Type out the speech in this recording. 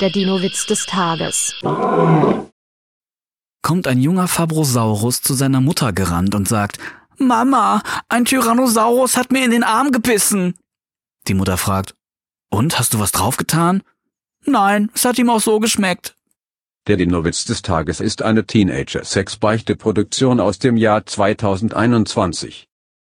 Der Dino-Witz des Tages. Kommt ein junger Fabrosaurus zu seiner Mutter gerannt und sagt, Mama, ein Tyrannosaurus hat mir in den Arm gebissen. Die Mutter fragt, und, hast du was draufgetan? Nein, es hat ihm auch so geschmeckt. Der Dino-Witz des Tages ist eine Teenager-Sex-Beichte-Produktion aus dem Jahr 2021.